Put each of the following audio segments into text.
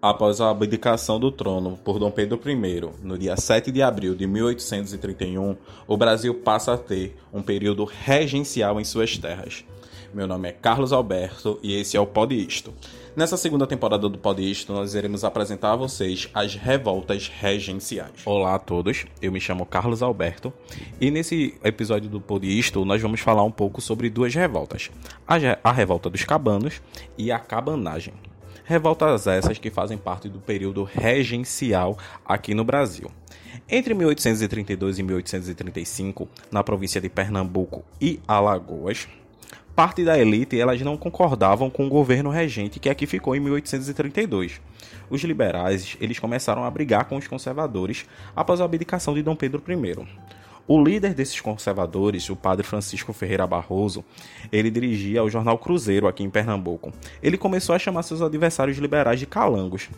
Após a abdicação do trono por Dom Pedro I, no dia 7 de abril de 1831, o Brasil passa a ter um período regencial em suas terras. Meu nome é Carlos Alberto e esse é o Pod Isto. Nessa segunda temporada do Pod Isto, nós iremos apresentar a vocês as revoltas regenciais. Olá a todos, eu me chamo Carlos Alberto e nesse episódio do Pod Isto nós vamos falar um pouco sobre duas revoltas: a, revolta dos cabanos e a cabanagem. Revoltas essas que fazem parte do período regencial aqui no Brasil. Entre 1832 e 1835, na província de Pernambuco e Alagoas, parte da elite elas não concordavam com o governo regente que aqui ficou em 1832. Os liberais eles começaram a brigar com os conservadores após a abdicação de Dom Pedro I. O líder desses conservadores, o padre Francisco Ferreira Barroso, ele dirigia o jornal Cruzeiro aqui em Pernambuco. Ele começou a chamar seus adversários liberais de calangos.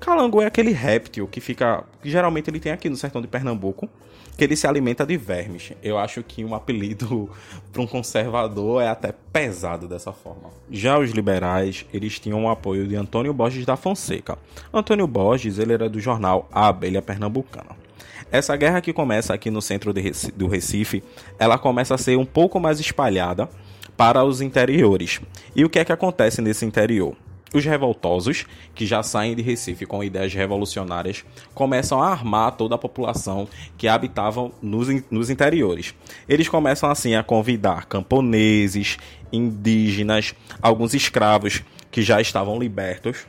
Calango é aquele réptil que fica, que geralmente ele tem aqui no sertão de Pernambuco, que ele se alimenta de vermes. Eu acho que um apelido para um conservador é até pesado dessa forma. Já os liberais, eles tinham o apoio de Antônio Borges da Fonseca. Antônio Borges, ele era do jornal A Abelha Pernambucana. Essa guerra que começa aqui no centro do Recife, ela começa a ser um pouco mais espalhada para os interiores. E o que é que acontece nesse interior? Os revoltosos, que já saem de Recife com ideias revolucionárias, começam a armar toda a população que habitavam nos, nos interiores. Eles começam assim a convidar camponeses, indígenas, alguns escravos que já estavam libertos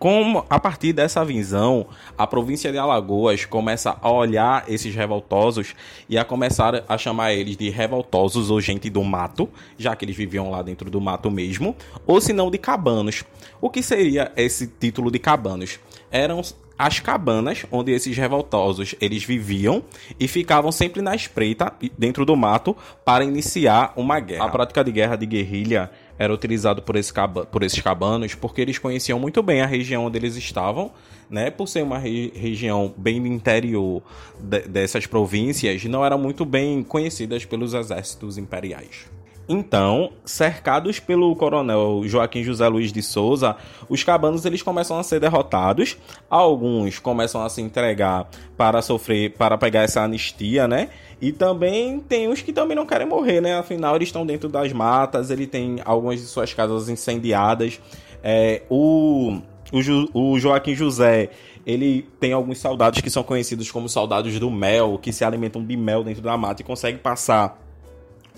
como a partir dessa visão, a província de Alagoas começa a olhar esses revoltosos e a começar a chamar eles de revoltosos ou gente do mato, já que eles viviam lá dentro do mato mesmo, ou se não de cabanos. O que seria esse título de cabanos? Eram as cabanas onde esses revoltosos eles viviam e ficavam sempre na espreita dentro do mato para iniciar uma guerra. A prática de guerra de guerrilha era utilizado por, esse por esses cabanos porque eles conheciam muito bem a região onde eles estavam, né? Por ser uma re região bem do interior de dessas províncias, não eram muito bem conhecidas pelos exércitos imperiais. Então, cercados pelo coronel Joaquim José Luiz de Souza, os cabanos eles começam a ser derrotados. Alguns começam a se entregar para sofrer, para pegar essa anistia, né? E também tem os que também não querem morrer, né? Afinal, eles estão dentro das matas, ele tem algumas de suas casas incendiadas. É, o, o, jo, o Joaquim José ele tem alguns soldados que são conhecidos como soldados do mel, que se alimentam de mel dentro da mata e conseguem passar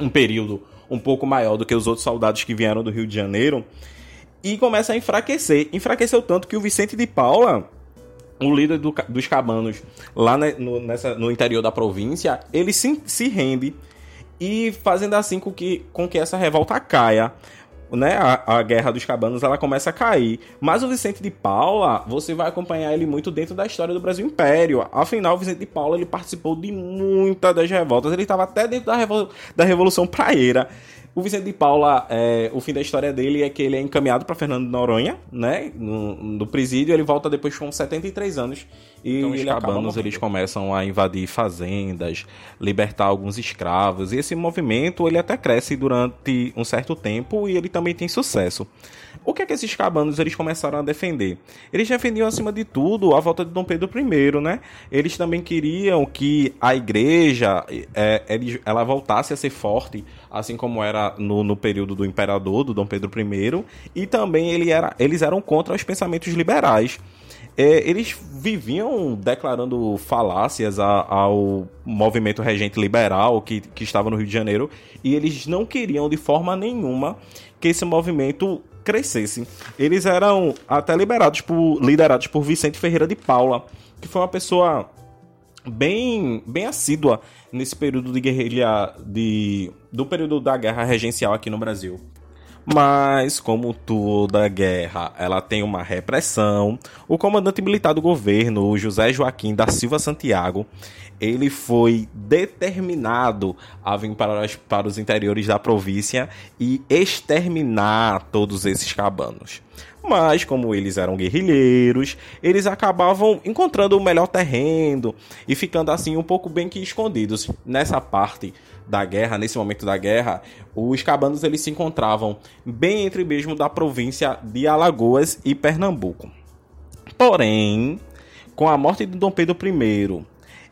um período um pouco maior do que os outros soldados que vieram do Rio de Janeiro, e começa a enfraquecer. Enfraqueceu tanto que o Vicente de Paula, o líder do, dos cabanos lá no, nessa, no interior da província, ele se, se rende e fazendo assim com que, com que essa revolta caia né, a, a, Guerra dos Cabanos ela começa a cair. Mas o Vicente de Paula, você vai acompanhar ele muito dentro da história do Brasil Império. Afinal, o Vicente de Paula ele participou de muitas das revoltas. Ele estava até dentro da, da Revolução Praeira. O Vicente de Paula, é, o fim da história dele é que ele é encaminhado para Fernando de Noronha, né? No, no, presídio, ele volta depois com 73 anos. E então, os cabanos eles começam a invadir fazendas, libertar alguns escravos. E esse movimento ele até cresce durante um certo tempo e ele também tem sucesso. O que é que esses cabanos eles começaram a defender? Eles defendiam acima de tudo a volta de Dom Pedro I, né? Eles também queriam que a igreja é, ela voltasse a ser forte, assim como era no, no período do imperador, do Dom Pedro I, e também ele era, eles eram contra os pensamentos liberais. É, eles viviam declarando falácias a, ao movimento regente liberal que, que estava no Rio de Janeiro e eles não queriam de forma nenhuma que esse movimento crescesse. Eles eram até liberados por, liderados por Vicente Ferreira de Paula, que foi uma pessoa bem, bem assídua nesse período de guerrilha de, do período da guerra regencial aqui no Brasil. Mas, como toda guerra, ela tem uma repressão. O comandante militar do governo, José Joaquim da Silva Santiago, ele foi determinado a vir para, para os interiores da província e exterminar todos esses cabanos. Mas, como eles eram guerrilheiros, eles acabavam encontrando o melhor terreno e ficando assim um pouco bem que escondidos. Nessa parte da guerra, nesse momento da guerra, os cabanos eles se encontravam bem entre mesmo da província de Alagoas e Pernambuco. Porém, com a morte de Dom Pedro I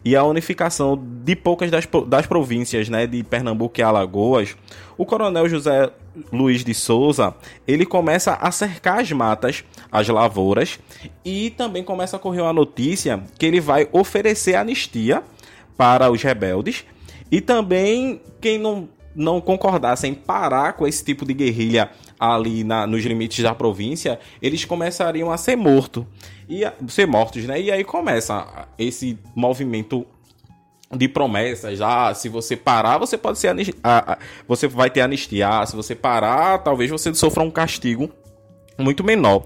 e a unificação de poucas das, das províncias né, de Pernambuco e Alagoas, o coronel José Luiz de Souza ele começa a cercar as matas, as lavouras, e também começa a correr uma notícia que ele vai oferecer anistia para os rebeldes e também quem não, não concordasse em parar com esse tipo de guerrilha ali na, nos limites da província, eles começariam a ser mortos. E a, ser mortos, né? E aí começa esse movimento de promessas. Ah, se você parar, você pode ser ah, você vai ter anistia. Ah, se você parar, talvez você sofra um castigo muito menor.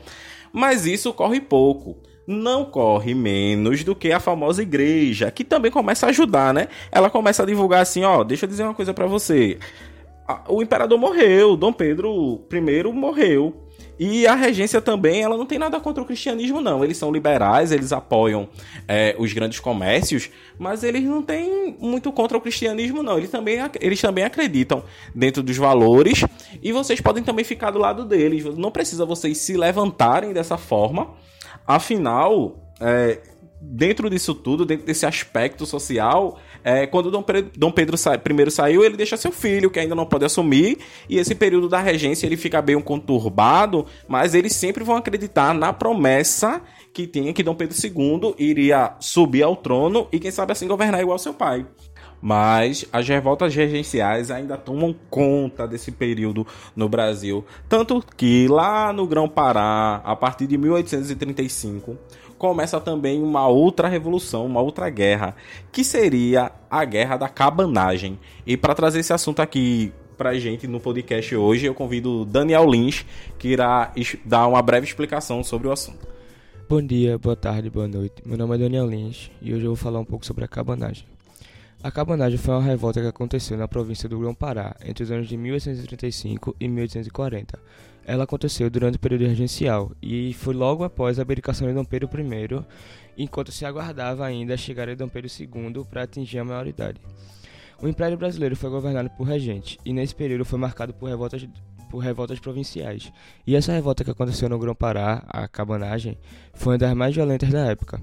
Mas isso corre pouco não corre menos do que a famosa igreja, que também começa a ajudar, né? Ela começa a divulgar assim, ó, deixa eu dizer uma coisa para você. O imperador morreu, Dom Pedro I morreu. E a regência também, ela não tem nada contra o cristianismo, não. Eles são liberais, eles apoiam é, os grandes comércios, mas eles não têm muito contra o cristianismo, não. Eles também, eles também acreditam dentro dos valores e vocês podem também ficar do lado deles. Não precisa vocês se levantarem dessa forma Afinal, é, dentro disso tudo, dentro desse aspecto social, é, quando Dom Pedro, Dom Pedro primeiro saiu, ele deixa seu filho, que ainda não pode assumir, e esse período da regência ele fica bem conturbado, mas eles sempre vão acreditar na promessa que tinha que Dom Pedro II iria subir ao trono e, quem sabe, assim governar igual seu pai mas as revoltas regenciais ainda tomam conta desse período no Brasil. Tanto que lá no Grão-Pará, a partir de 1835, começa também uma outra revolução, uma outra guerra, que seria a Guerra da Cabanagem. E para trazer esse assunto aqui pra gente no podcast hoje, eu convido Daniel Lins, que irá dar uma breve explicação sobre o assunto. Bom dia, boa tarde, boa noite. Meu nome é Daniel Lins e hoje eu vou falar um pouco sobre a cabanagem. A cabanagem foi uma revolta que aconteceu na província do Grão-Pará entre os anos de 1835 e 1840. Ela aconteceu durante o período regencial e foi logo após a abdicação de Dom Pedro I, enquanto se aguardava ainda a chegada de Dom Pedro II para atingir a maioridade. O Império Brasileiro foi governado por regente e nesse período foi marcado por revoltas por revoltas provinciais. E essa revolta que aconteceu no Grão-Pará, a cabanagem, foi uma das mais violentas da época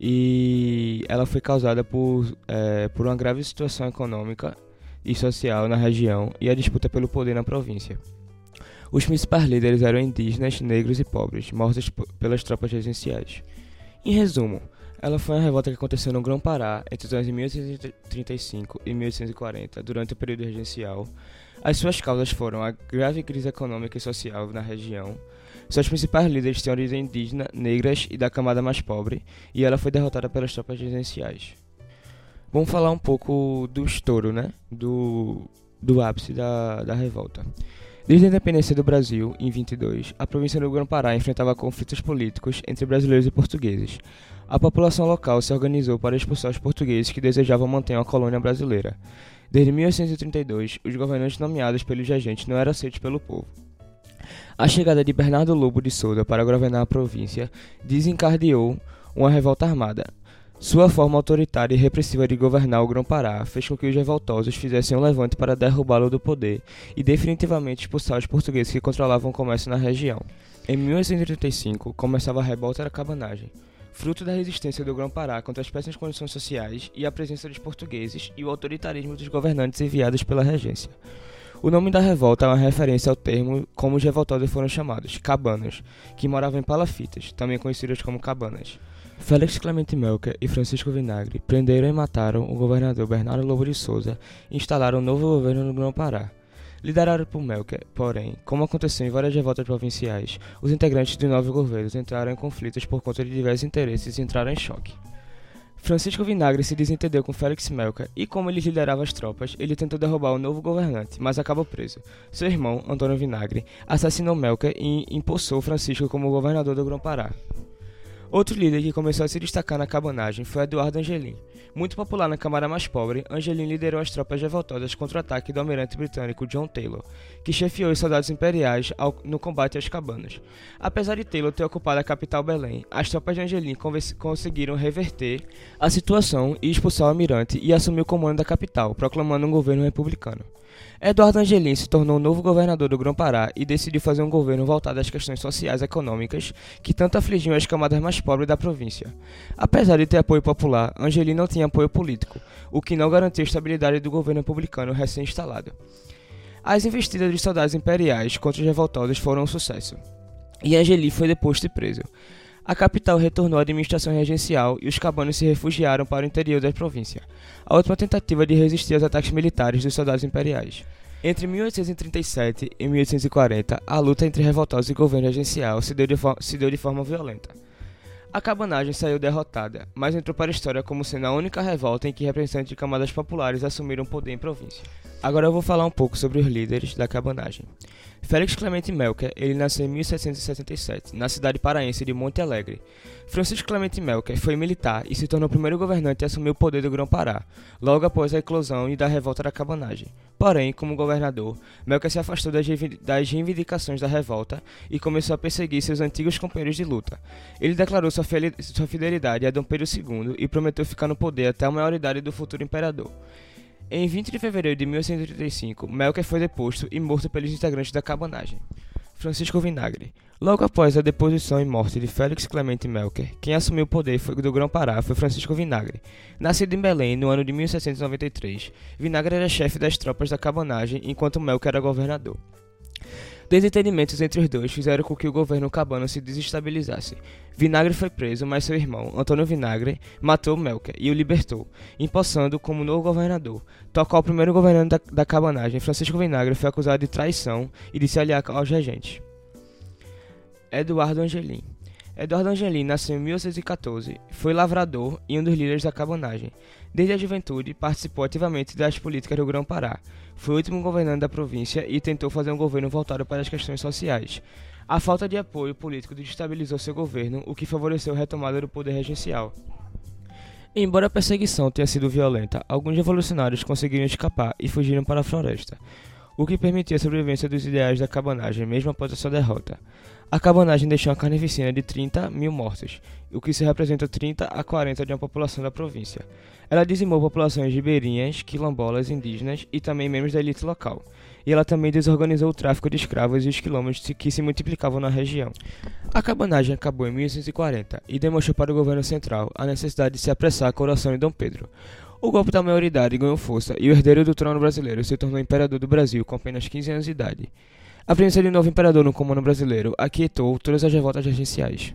e ela foi causada por, é, por uma grave situação econômica e social na região e a disputa pelo poder na província. Os principais líderes eram indígenas, negros e pobres, mortos pelas tropas regenciais. Em resumo, ela foi uma revolta que aconteceu no Grão-Pará entre os anos de 1835 e 1840, durante o período regencial. As suas causas foram a grave crise econômica e social na região, seus principais líderes tinham origem indígena, negras e da camada mais pobre, e ela foi derrotada pelas tropas residenciais. Vamos falar um pouco do estouro, né? Do, do ápice da, da revolta. Desde a independência do Brasil, em 22, a província do Grão-Pará enfrentava conflitos políticos entre brasileiros e portugueses. A população local se organizou para expulsar os portugueses que desejavam manter uma colônia brasileira. Desde 1832, os governantes nomeados pelos regentes não eram aceitos pelo povo. A chegada de Bernardo Lobo de Souza para governar a província desencadeou uma revolta armada. Sua forma autoritária e repressiva de governar o Grão-Pará fez com que os revoltosos fizessem um levante para derrubá-lo do poder e definitivamente expulsar os portugueses que controlavam o comércio na região. Em 1835, começava a revolta da cabanagem, fruto da resistência do Grão-Pará contra as péssimas condições sociais e a presença dos portugueses e o autoritarismo dos governantes enviados pela regência. O nome da revolta é uma referência ao termo como os revoltosos foram chamados, cabanas, que moravam em palafitas, também conhecidas como cabanas. Félix Clemente Melker e Francisco Vinagre prenderam e mataram o governador Bernardo Lobo de Souza e instalaram um novo governo no Grão-Pará. Liderado por Melker, porém, como aconteceu em várias revoltas provinciais, os integrantes do novo governo entraram em conflitos por conta de diversos interesses e entraram em choque. Francisco Vinagre se desentendeu com Félix Melka e, como ele liderava as tropas, ele tentou derrubar o novo governante, mas acabou preso. Seu irmão, Antônio Vinagre, assassinou Melka e impulsou Francisco como governador do Grão-Pará. Outro líder que começou a se destacar na cabanagem foi Eduardo Angelim. Muito popular na camada mais pobre, Angelim liderou as tropas revoltadas contra o ataque do almirante britânico John Taylor, que chefiou os soldados imperiais ao, no combate às cabanas. Apesar de Taylor ter ocupado a capital Belém, as tropas de Angelim conseguiram reverter a situação e expulsar o almirante e assumir o comando da capital, proclamando um governo republicano. Eduardo Angelim se tornou o novo governador do Grão-Pará e decidiu fazer um governo voltado às questões sociais e econômicas que tanto afligiam as camadas mais mais pobre da província. Apesar de ter apoio popular, Angeli não tinha apoio político, o que não garantia a estabilidade do governo republicano recém-instalado. As investidas dos soldados imperiais contra os revoltosos foram um sucesso, e Angeli foi deposto e preso. A capital retornou à administração regencial e os cabanos se refugiaram para o interior da província, a última tentativa de resistir aos ataques militares dos soldados imperiais. Entre 1837 e 1840, a luta entre revoltosos e governo regencial se deu de, se deu de forma violenta. A cabanagem saiu derrotada, mas entrou para a história como sendo a única revolta em que representantes de camadas populares assumiram poder em província. Agora eu vou falar um pouco sobre os líderes da cabanagem. Félix Clemente Melker, ele nasceu em 1777, na cidade paraense de Monte Alegre. Francisco Clemente Melker foi militar e se tornou o primeiro governante a assumir o poder do Grão-Pará, logo após a eclosão e da revolta da cabanagem. Porém, como governador, Melker se afastou das reivindicações da revolta e começou a perseguir seus antigos companheiros de luta. Ele declarou sua fidelidade a Dom Pedro II e prometeu ficar no poder até a maioridade do futuro imperador. Em 20 de fevereiro de 1835, Melker foi deposto e morto pelos integrantes da cabanagem. Francisco Vinagre. Logo após a deposição e morte de Félix Clemente Melker, quem assumiu o poder do Grão-Pará foi Francisco Vinagre. Nascido em Belém no ano de 1793, Vinagre era chefe das tropas da cabanagem enquanto Melker era governador. Desentendimentos entre os dois fizeram com que o governo cabano se desestabilizasse. Vinagre foi preso, mas seu irmão, Antônio Vinagre, matou Melker e o libertou, empossando como novo governador. Tocou o primeiro governante da, da cabanagem, Francisco Vinagre, foi acusado de traição e de se aliar aos regentes. Eduardo Angelim Eduardo Angelim nasceu em 1814, foi lavrador e um dos líderes da cabanagem. Desde a juventude, participou ativamente das políticas do Grão-Pará. Foi o último governante da província e tentou fazer um governo voltado para as questões sociais. A falta de apoio político desestabilizou seu governo, o que favoreceu a retomada do poder regencial. Embora a perseguição tenha sido violenta, alguns revolucionários conseguiram escapar e fugiram para a floresta, o que permitiu a sobrevivência dos ideais da cabanagem mesmo após a sua derrota. A cabanagem deixou uma carnificina de 30 mil mortos, o que se representa 30 a 40 de uma população da província. Ela dizimou populações ribeirinhas, quilombolas, indígenas e também membros da elite local. E ela também desorganizou o tráfico de escravos e os quilombos que se multiplicavam na região. A cabanagem acabou em 1840 e demonstrou para o governo central a necessidade de se apressar a coroação de Dom Pedro. O golpe da maioridade ganhou força e o herdeiro do trono brasileiro se tornou imperador do Brasil com apenas 15 anos de idade. A presença de um novo imperador no comando brasileiro aquietou todas as revoltas regenciais.